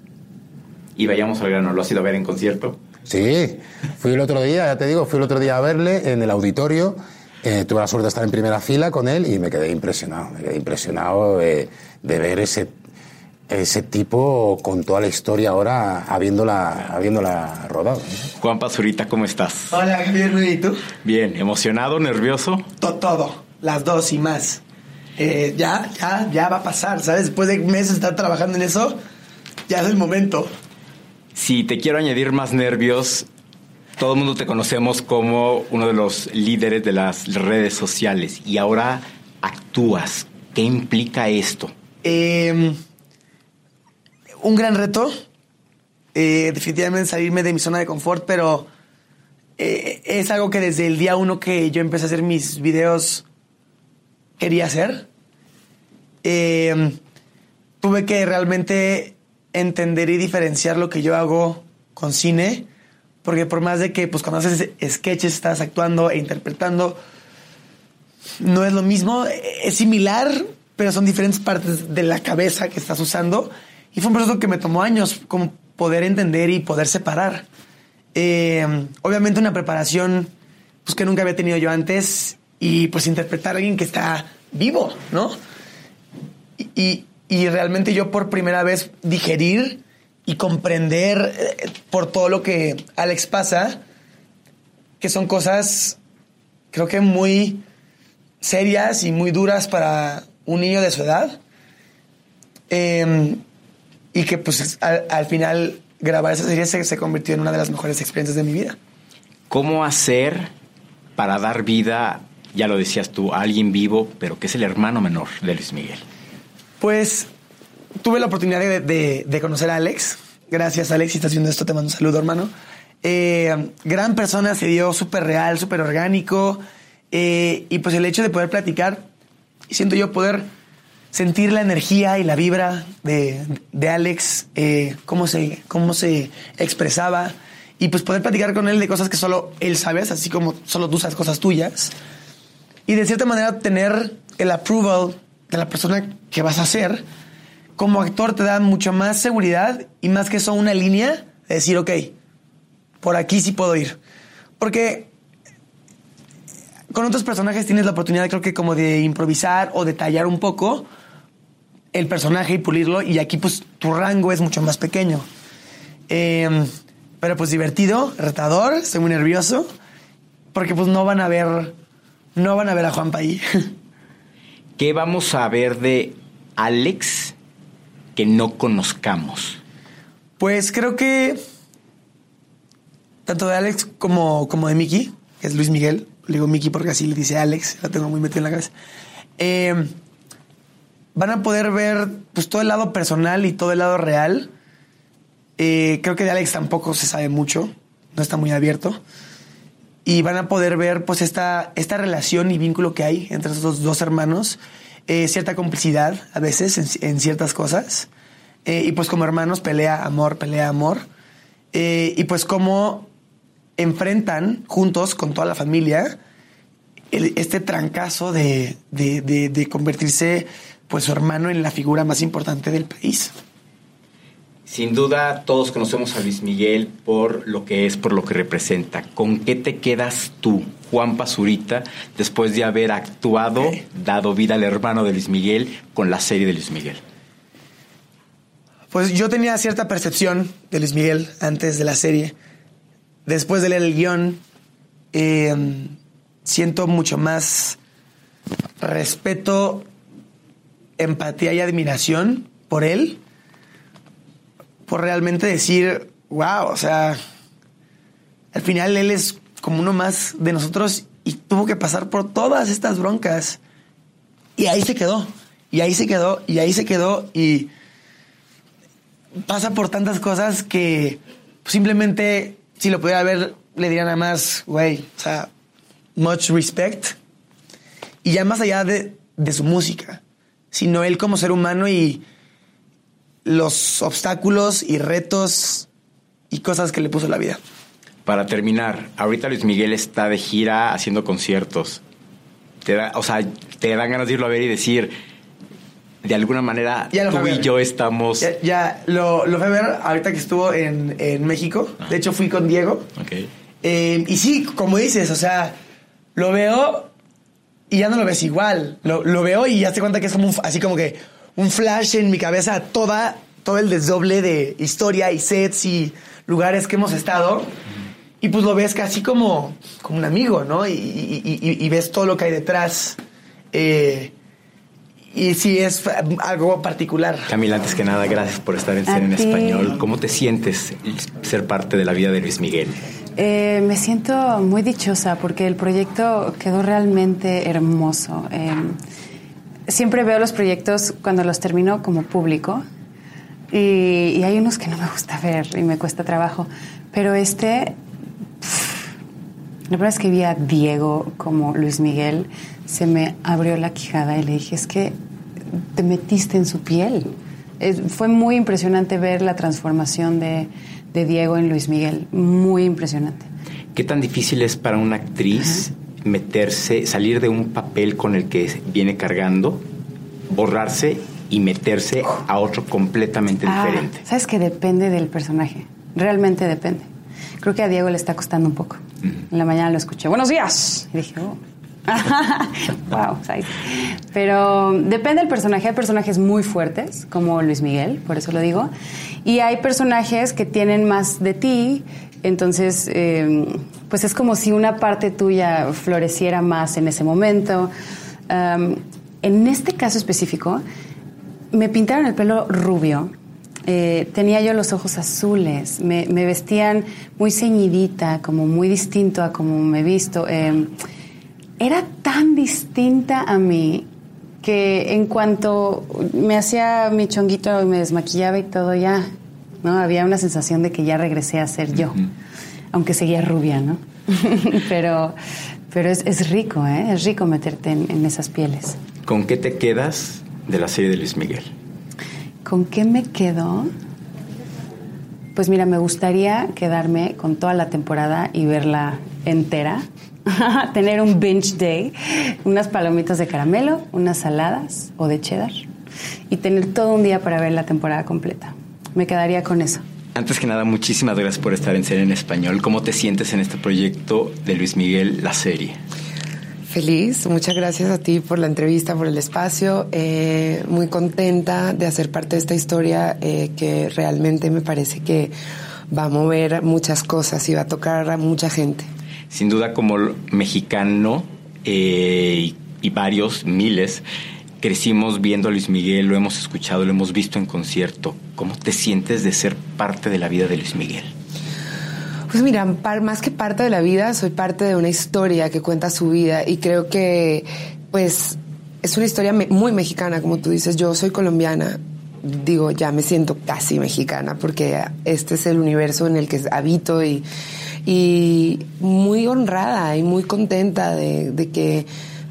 y vayamos al grano. ¿Lo has ido a ver en concierto? Sí, fui el otro día, ya te digo, fui el otro día a verle en el auditorio. Eh, tuve la suerte de estar en primera fila con él y me quedé impresionado. Me quedé impresionado de, de ver ese, ese tipo con toda la historia ahora habiéndola, habiéndola rodado. Juan Pazurita, ¿cómo estás? Hola, Javier, ¿y tú? Bien, ¿emocionado, nervioso? todo, las dos y más. Eh, ya, ya, ya va a pasar, ¿sabes? Después de meses de estar trabajando en eso, ya es el momento. Si te quiero añadir más nervios, todo el mundo te conocemos como uno de los líderes de las redes sociales y ahora actúas. ¿Qué implica esto? Eh, un gran reto. Eh, definitivamente salirme de mi zona de confort, pero eh, es algo que desde el día uno que yo empecé a hacer mis videos quería hacer. Eh, tuve que realmente entender y diferenciar lo que yo hago con cine, porque por más de que pues cuando haces sketches estás actuando e interpretando, no es lo mismo, es similar, pero son diferentes partes de la cabeza que estás usando y fue un proceso que me tomó años como poder entender y poder separar. Eh, obviamente una preparación pues, que nunca había tenido yo antes y pues interpretar a alguien que está vivo, ¿no? Y, y realmente yo por primera vez digerir y comprender eh, por todo lo que Alex pasa, que son cosas creo que muy serias y muy duras para un niño de su edad. Eh, y que pues al, final grabar esa serie se, convirtió en una de las mejores experiencias de mi vida. ¿Cómo hacer para dar vida, ya lo decías tú, a alguien vivo, pero que es el hermano menor de Luis Miguel? Pues tuve la oportunidad de, conocer a Alex. Gracias, Alex, si estás viendo esto, te mando un saludo, hermano. Eh, gran persona, se dio súper real, súper orgánico. Eh, y pues el hecho de poder platicar, siento yo poder sentir la energía y la vibra de, de Alex, eh, cómo, se, cómo se expresaba y pues poder platicar con él de cosas que solo él sabe, así como solo tú sabes cosas tuyas. Y de cierta manera tener el approval de la persona que vas a ser, como actor te da mucho más seguridad y más que eso una línea de decir, ok, por aquí sí puedo ir. Porque con otros personajes tienes la oportunidad creo que como de improvisar o detallar un poco, el personaje y pulirlo. Y aquí, pues, tu rango es mucho más pequeño. Em, pero pues divertido, retador, estoy muy nervioso. Porque pues no van a ver. No van a ver a Juanpa ahí. ¿Qué vamos a ver de Alex que no conozcamos? Pues creo que. Tanto de Alex como, como de Mickey, que es Luis Miguel. Le digo Mickey porque así le dice Alex, lo tengo muy metido en la cabeza. Eh, van a poder ver pues, todo el lado personal y todo el lado real. Eh, creo que de Alex tampoco se sabe mucho, no está muy abierto. Y van a poder ver pues esta, esta relación y vínculo que hay entre esos dos hermanos, eh, cierta complicidad a veces en, ciertas cosas. Eh, y pues como hermanos pelea amor, pelea amor. y pues cómo enfrentan juntos con toda la familia este trancazo de, de, de convertirse pues su hermano en la figura más importante del país. Sin duda todos conocemos a Luis Miguel por lo que es, por lo que representa. ¿Con qué te quedas tú, Juan Pazurita, después de haber actuado, dado vida al hermano de Luis Miguel con la serie de Luis Miguel? Pues yo tenía cierta percepción de Luis Miguel antes de la serie. Después de leer el guion, em, siento mucho más respeto empatía y admiración por él, por realmente decir, wow, o sea, al final él es como uno más de nosotros y tuvo que pasar por todas estas broncas. Y ahí se quedó, y ahí se quedó, y ahí se quedó, y pasa por tantas cosas que simplemente, si lo pudiera ver, le diría nada más, güey, o sea, much respect. Y ya más allá de, de su música, sino él como ser humano y los obstáculos y retos y cosas que le puso la vida. Para terminar, ahorita Luis Miguel está de gira haciendo conciertos. Te da, o sea, te dan ganas de irlo a ver y decir, de alguna manera, tú y yo estamos... Ya, lo, lo fui a ver ahorita que estuvo en, México. Ah. De hecho, fui con Diego. Eh, y sí, como dices, o sea, lo veo y ya no lo ves igual. Lo, veo y ya te cuenta que es como así como que un flash en mi cabeza toda, todo el desdoble de historia y sets y lugares que hemos estado. Y pues lo ves casi como, como un amigo, ¿no? Y, y- y- y ves todo lo que hay detrás. Eh, y sí, es algo particular. Camila, antes que nada, gracias por estar en Ser en. Español. ¿Cómo te sientes ser parte de la vida de Luis Miguel? Eh, me siento muy dichosa porque el proyecto quedó realmente hermoso. Eh, siempre veo los proyectos cuando los termino como público y, y hay unos que no me gusta ver y me cuesta trabajo, pero este, pff, la primera vez que vi a Diego como Luis Miguel, se me abrió la quijada y le dije, es que te metiste en su piel. Es- fue muy impresionante ver la transformación de, de Diego en Luis Miguel, muy impresionante. ¿Qué tan difícil es para una actriz meterse, salir de un papel con el que viene cargando, borrarse y meterse a otro completamente Ah, diferente? Sabes que depende del personaje, realmente depende. Creo que a Diego le está costando un poco. En la mañana lo escuché, buenos días. Y dije, oh. wow. Pero depende del personaje. Hay personajes muy fuertes, como Luis Miguel, por eso lo digo. Y hay personajes que tienen más de ti. Entonces, eh, pues es como si una parte tuya floreciera más en ese momento. Um, en este caso específico, me pintaron el pelo rubio. Eh, tenía yo los ojos azules. Me, vestían muy ceñidita, como muy distinto a como me he visto. Eh, era tan distinta a mí que en cuanto me hacía mi chonguito y me desmaquillaba y todo, ya, ¿no? Había una sensación de que ya regresé a ser yo, aunque seguía rubia, ¿no? pero pero es, es rico, ¿eh? Es rico meterte en, en esas pieles. ¿Con qué te quedas de la serie de Luis Miguel? ¿Con qué me quedo? Pues mira, me gustaría quedarme con toda la temporada y verla entera. Tener un binge day, unas palomitas de caramelo, unas saladas o de cheddar y tener todo un día para ver la temporada completa. Me quedaría con eso. Antes que nada, muchísimas gracias por estar en Ser en Español. ¿Cómo te sientes en este proyecto de Luis Miguel, la serie? Feliz, muchas gracias a ti por la entrevista, por el espacio. Eh, muy contenta de hacer parte de esta historia eh, que realmente me parece que va a mover muchas cosas y va a tocar a mucha gente. Sin duda, como mexicano eh, y, varios, miles, crecimos viendo a Luis Miguel, lo hemos escuchado, lo hemos visto en concierto. ¿Cómo te sientes de ser parte de la vida de Luis Miguel? Pues mira, más que parte de la vida, soy parte de una historia que cuenta su vida y creo que, pues, es una historia muy mexicana, como tú dices. Yo soy colombiana, digo, ya me siento casi mexicana porque este es el universo en el que habito y, y muy honrada y muy contenta de, de que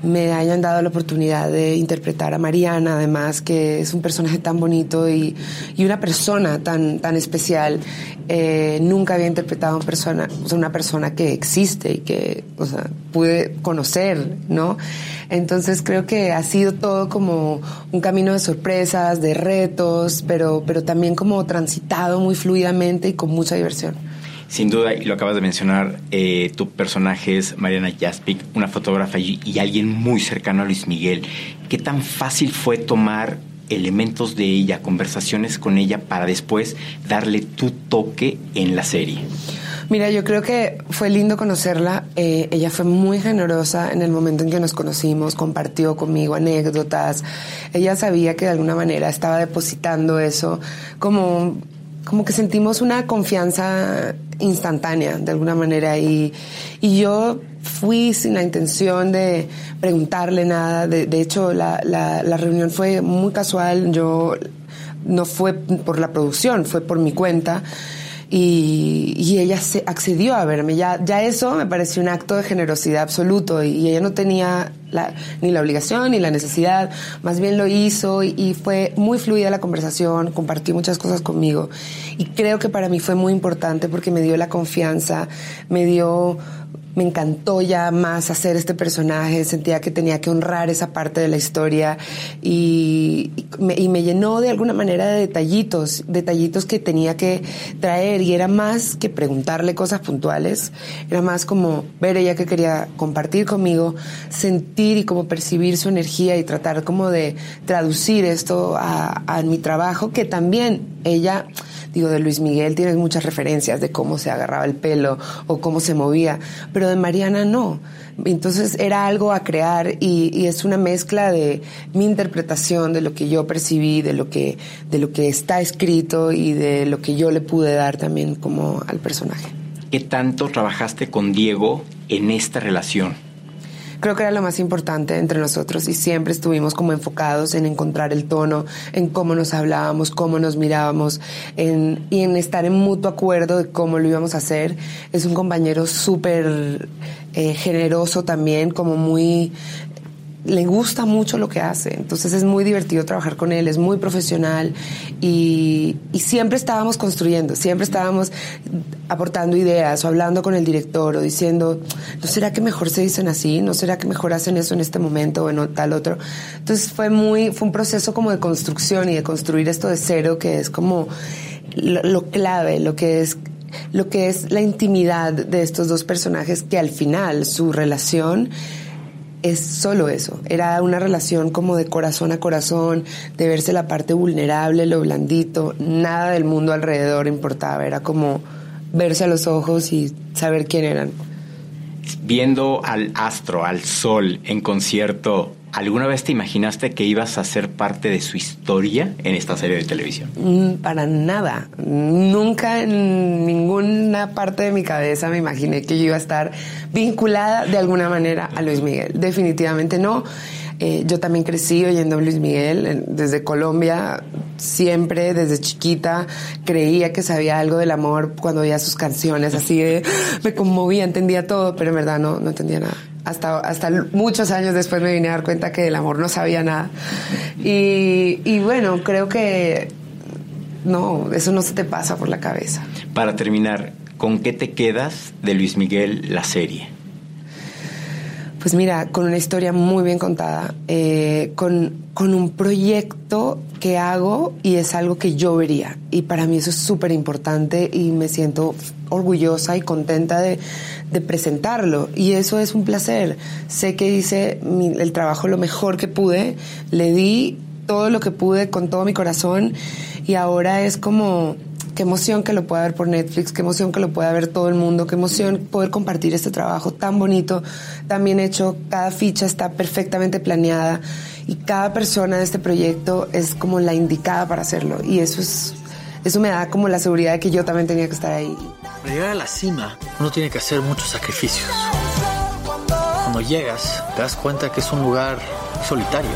me hayan dado la oportunidad de interpretar a Mariana, además, que es un personaje tan bonito y, y una persona tan, tan especial. Eh, nunca había interpretado a una persona, una persona que existe y que o sea, pude conocer, ¿no? Entonces creo que ha sido todo como un camino de sorpresas, de retos, pero, pero también como transitado muy fluidamente y con mucha diversión. Sin duda, y lo acabas de mencionar, eh, tu personaje es Mariana Jaspic, una fotógrafa y, alguien muy cercano a Luis Miguel. ¿Qué tan fácil fue tomar elementos de ella, conversaciones con ella, para después darle tu toque en la serie? Mira, yo creo que fue lindo conocerla. Eh, ella fue muy generosa en el momento en que nos conocimos, compartió conmigo anécdotas. Ella sabía que de alguna manera estaba depositando eso, como, como que sentimos una confianza instantánea de alguna manera y, y yo fui sin la intención de preguntarle nada. De, de hecho, la, la, la reunión fue muy casual. Yo no fue por la producción, fue por mi cuenta y, ella se accedió a verme. Ya, ya eso me pareció un acto de generosidad absoluto y, y ella no tenía la- ni la obligación ni la necesidad, más bien lo hizo y, y fue muy fluida la conversación, compartió muchas cosas conmigo y creo que para mí fue muy importante porque me dio la confianza, me dio me encantó ya más hacer este personaje, sentía que tenía que honrar esa parte de la historia y, me, llenó de alguna manera de detallitos, detallitos que tenía que traer y era más que preguntarle cosas puntuales, era más como ver ella que quería compartir conmigo, sentir y como percibir su energía y tratar como de traducir esto a, a mi trabajo, que también ella digo, de Luis Miguel tienes muchas referencias de cómo se agarraba el pelo o cómo se movía, pero de Mariana no. Entonces era algo a crear y, es una mezcla de mi interpretación de lo que yo percibí, de lo que, de lo que está escrito y de lo que yo le pude dar también como al personaje. ¿Qué tanto trabajaste con Diego en esta relación? Creo que era lo más importante entre nosotros y siempre estuvimos como enfocados en encontrar el tono, en cómo nos hablábamos, cómo nos mirábamos en, y en estar en mutuo acuerdo de cómo lo íbamos a hacer. Es un compañero súper eh, generoso también, como muy le gusta mucho lo que hace, entonces es muy divertido trabajar con él, es muy profesional y, siempre estábamos construyendo, siempre estábamos aportando ideas o hablando con el director o diciendo, ¿no será que mejor se dicen así? ¿No será que mejor hacen eso en este momento o en tal otro? Entonces fue muy, fue un proceso como de construcción y de construir esto de cero que es como lo, lo clave, lo que es lo que es la intimidad de estos dos personajes que al final su relación es solo eso. Era una relación como de corazón a corazón, de verse la parte vulnerable, lo blandito. Nada del mundo alrededor importaba. Era como verse a los ojos y saber quién eran. Viendo al astro, al sol en concierto, ¿Alguna vez te imaginaste que ibas a ser parte de su historia en esta serie de televisión? Mm, para nada. Nunca en ninguna parte de mi cabeza me imaginé que yo iba a estar vinculada de alguna manera a Luis Miguel. Definitivamente no. Eh, yo también crecí oyendo a Luis Miguel desde Colombia, siempre desde chiquita creía que sabía algo del amor cuando oía sus canciones, así de me conmovía, entendía todo, pero en verdad no, no entendía nada hasta, hasta muchos años después me vine a dar cuenta que del amor no sabía nada. Y, y bueno, creo que no, eso no se te pasa por la cabeza. Para terminar, ¿con qué te quedas de Luis Miguel la serie? Pues mira, con una historia muy bien contada, eh, con, con, un proyecto que hago y es algo que yo vería. Y para mí eso es súper importante y me siento orgullosa y contenta de, de, presentarlo. Y eso es un placer. Sé que hice el trabajo lo mejor que pude, le di todo lo que pude con todo mi corazón y ahora es como qué emoción que lo pueda ver por Netflix, qué emoción que lo pueda ver todo el mundo, qué emoción poder compartir este trabajo tan bonito, tan bien hecho, cada ficha está perfectamente planeada y cada persona de este proyecto es como la indicada para hacerlo y eso es eso me da como la seguridad de que yo también tenía que estar ahí. Para llegar a la cima, uno tiene que hacer muchos sacrificios. Cuando llegas, te das cuenta que es un lugar solitario.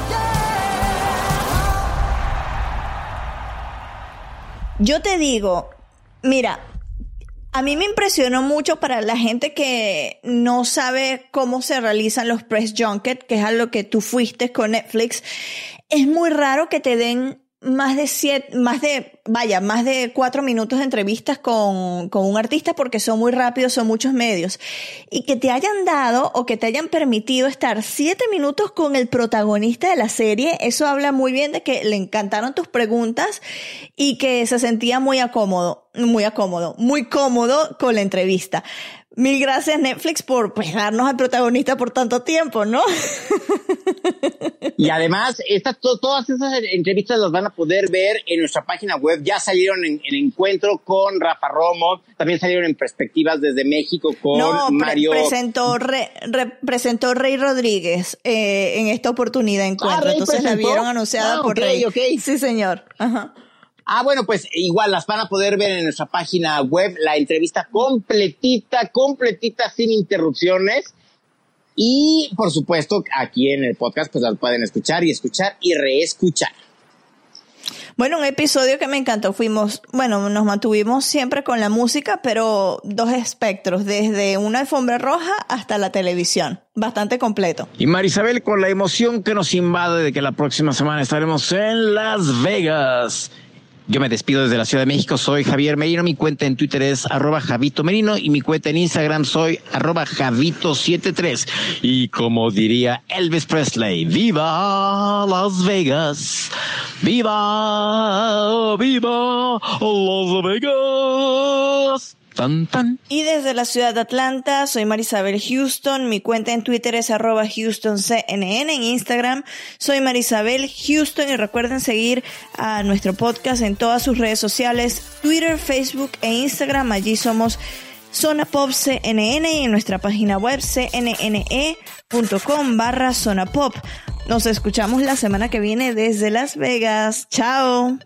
Yo te digo, mira, a mí me impresionó mucho para la gente que no sabe cómo se realizan los press junket, que es a lo que tú fuiste con Netflix. Es muy raro que te den más de siete, más de, vaya, más de cuatro minutos de entrevistas con, con, un artista porque son muy rápidos, son muchos medios. Y que te hayan dado o que te hayan permitido estar siete minutos con el protagonista de la serie, eso habla muy bien de que le encantaron tus preguntas y que se sentía muy acómodo, muy acómodo, muy cómodo con la entrevista. Mil gracias Netflix por pues, darnos al protagonista por tanto tiempo, ¿no? Y además, estas, todas esas entrevistas las van a poder ver en nuestra página web. Ya salieron en el encuentro con Rafa Romo, también salieron en perspectivas desde México con no, Mario. presentó, presentó Rey Rodríguez eh, en esta oportunidad de encuentro. Ah, Entonces la vieron anunciada ah, por Rey. Sí, señor. Ajá. Ah, bueno, pues igual las van a poder ver en nuestra página web, la entrevista completita, completita, sin interrupciones. Y por supuesto, aquí en el podcast, pues las pueden escuchar y escuchar y reescuchar. Bueno, un episodio que me encantó. Fuimos, bueno, nos mantuvimos siempre con la música, pero dos espectros, desde una alfombra roja hasta la televisión. Bastante completo. Y Marisabel, con la emoción que nos invade de que la próxima semana estaremos en Las Vegas Yo me despido desde la Ciudad de México, soy Javier Merino, mi cuenta en Twitter es arroba Javito Merino y mi cuenta en Instagram soy arroba Javito73. Y como diría Elvis Presley, ¡Viva Las Vegas! ¡Viva! ¡Viva Las Vegas! Y desde la ciudad de Atlanta, soy Marisabel Houston. Mi cuenta en Twitter es arroba HoustonCNN. En Instagram soy Marisabel Houston. Y recuerden seguir a nuestro podcast en todas sus redes sociales, Twitter, Facebook e Instagram. Allí somos Zona Pop CNN y en nuestra página web cnne.com barra Zona Pop. Nos escuchamos la semana que viene desde Las Vegas. Chao.